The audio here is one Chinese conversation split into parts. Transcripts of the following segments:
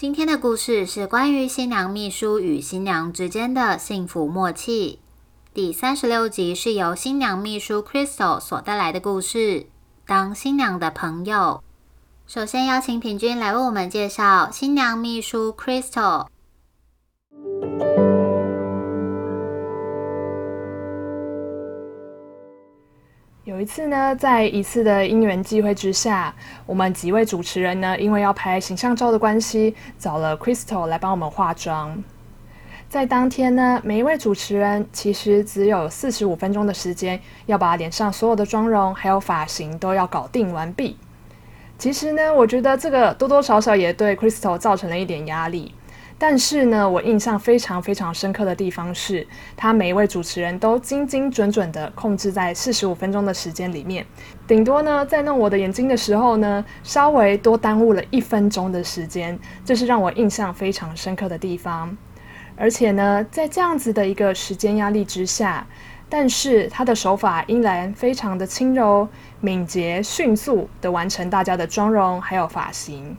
今天的故事是关于新娘秘书与新娘之间的幸福默契。第三十六集是由新娘秘书 Crystal 所带来的故事。当新娘的朋友，首先邀请平均来为我们介绍新娘秘书 Crystal。有一次呢，在一次的因缘际会之下，我们几位主持人呢，因为要拍形象照的关系，找了 Crystal 来帮我们化妆。在当天呢，每一位主持人其实只有四十五分钟的时间，要把脸上所有的妆容还有发型都要搞定完毕。其实呢，我觉得这个多多少少也对 Crystal 造成了一点压力。但是呢，我印象非常非常深刻的地方是，他每一位主持人都精精准准的控制在四十五分钟的时间里面，顶多呢在弄我的眼睛的时候呢，稍微多耽误了一分钟的时间，这是让我印象非常深刻的地方。而且呢，在这样子的一个时间压力之下，但是他的手法依然非常的轻柔、敏捷、迅速的完成大家的妆容还有发型。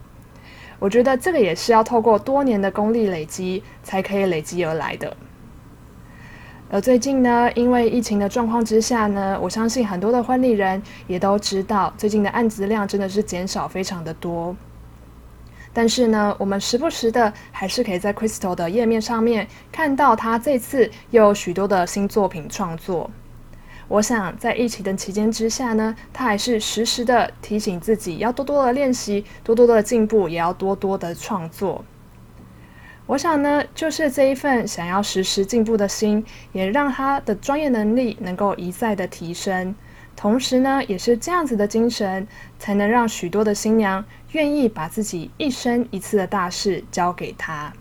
我觉得这个也是要透过多年的功力累积才可以累积而来的。而最近呢，因为疫情的状况之下呢，我相信很多的婚礼人也都知道，最近的案子量真的是减少非常的多。但是呢，我们时不时的还是可以在 Crystal 的页面上面看到他这次又有许多的新作品创作。我想在疫情的期间之下呢，他还是时时的提醒自己要多多的练习，多多的进步，也要多多的创作。我想呢，就是这一份想要时时进步的心，也让他的专业能力能够一再的提升。同时呢，也是这样子的精神，才能让许多的新娘愿意把自己一生一次的大事交给他。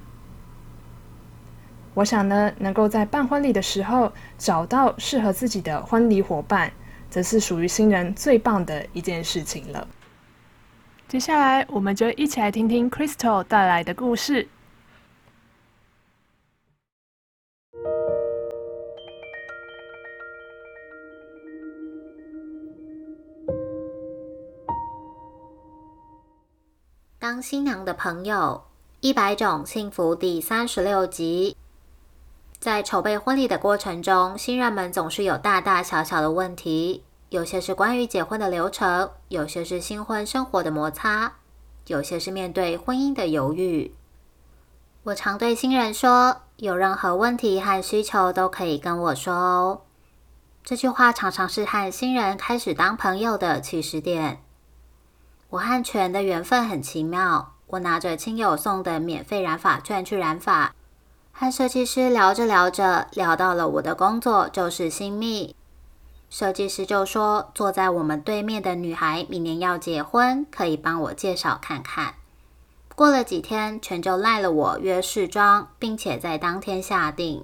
我想呢，能够在办婚礼的时候找到适合自己的婚礼伙伴，则是属于新人最棒的一件事情了。接下来，我们就一起来听听 Crystal 带来的故事。当新娘的朋友，一百种幸福第三十六集。在筹备婚礼的过程中，新人们总是有大大小小的问题，有些是关于结婚的流程，有些是新婚生活的摩擦，有些是面对婚姻的犹豫。我常对新人说：“有任何问题和需求都可以跟我说哦。”这句话常常是和新人开始当朋友的起始点。我和全的缘分很奇妙，我拿着亲友送的免费染发券去染发。和设计师聊着聊着，聊到了我的工作就是新密。设计师就说，坐在我们对面的女孩明年要结婚，可以帮我介绍看看。过了几天，全就赖了我约试妆，并且在当天下定。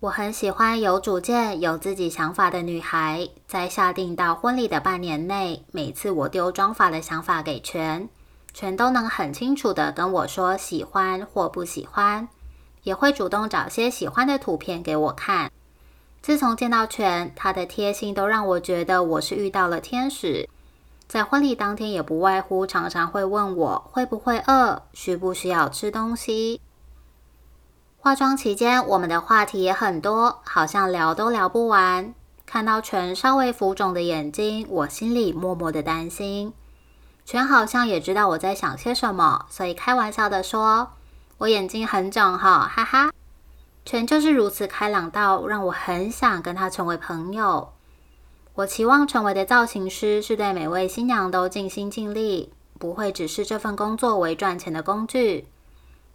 我很喜欢有主见、有自己想法的女孩。在下定到婚礼的半年内，每次我丢妆发的想法给全，全都能很清楚的跟我说喜欢或不喜欢。也会主动找些喜欢的图片给我看。自从见到全，他的贴心都让我觉得我是遇到了天使。在婚礼当天，也不外乎常常会问我会不会饿，需不需要吃东西。化妆期间，我们的话题也很多，好像聊都聊不完。看到全稍微浮肿的眼睛，我心里默默的担心。全好像也知道我在想些什么，所以开玩笑的说。我眼睛很肿哈，哈哈。全就是如此开朗到让我很想跟他成为朋友。我期望成为的造型师是对每位新娘都尽心尽力，不会只是这份工作为赚钱的工具。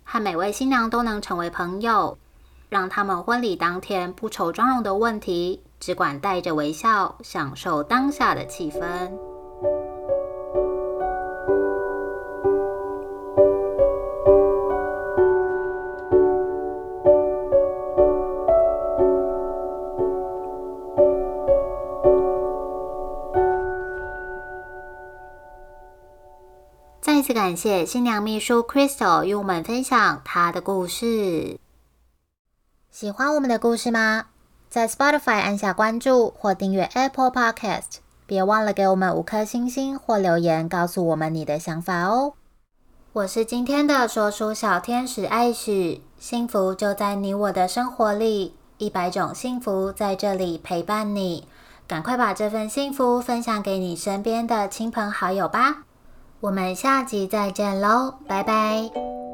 和每位新娘都能成为朋友，让他们婚礼当天不愁妆容的问题，只管带着微笑享受当下的气氛。感谢新娘秘书 Crystal 与我们分享她的故事。喜欢我们的故事吗？在 Spotify 按下关注或订阅 Apple Podcast，别忘了给我们五颗星星或留言，告诉我们你的想法哦。我是今天的说书小天使艾许，幸福就在你我的生活里，一百种幸福在这里陪伴你。赶快把这份幸福分享给你身边的亲朋好友吧！我们下集再见喽，拜拜。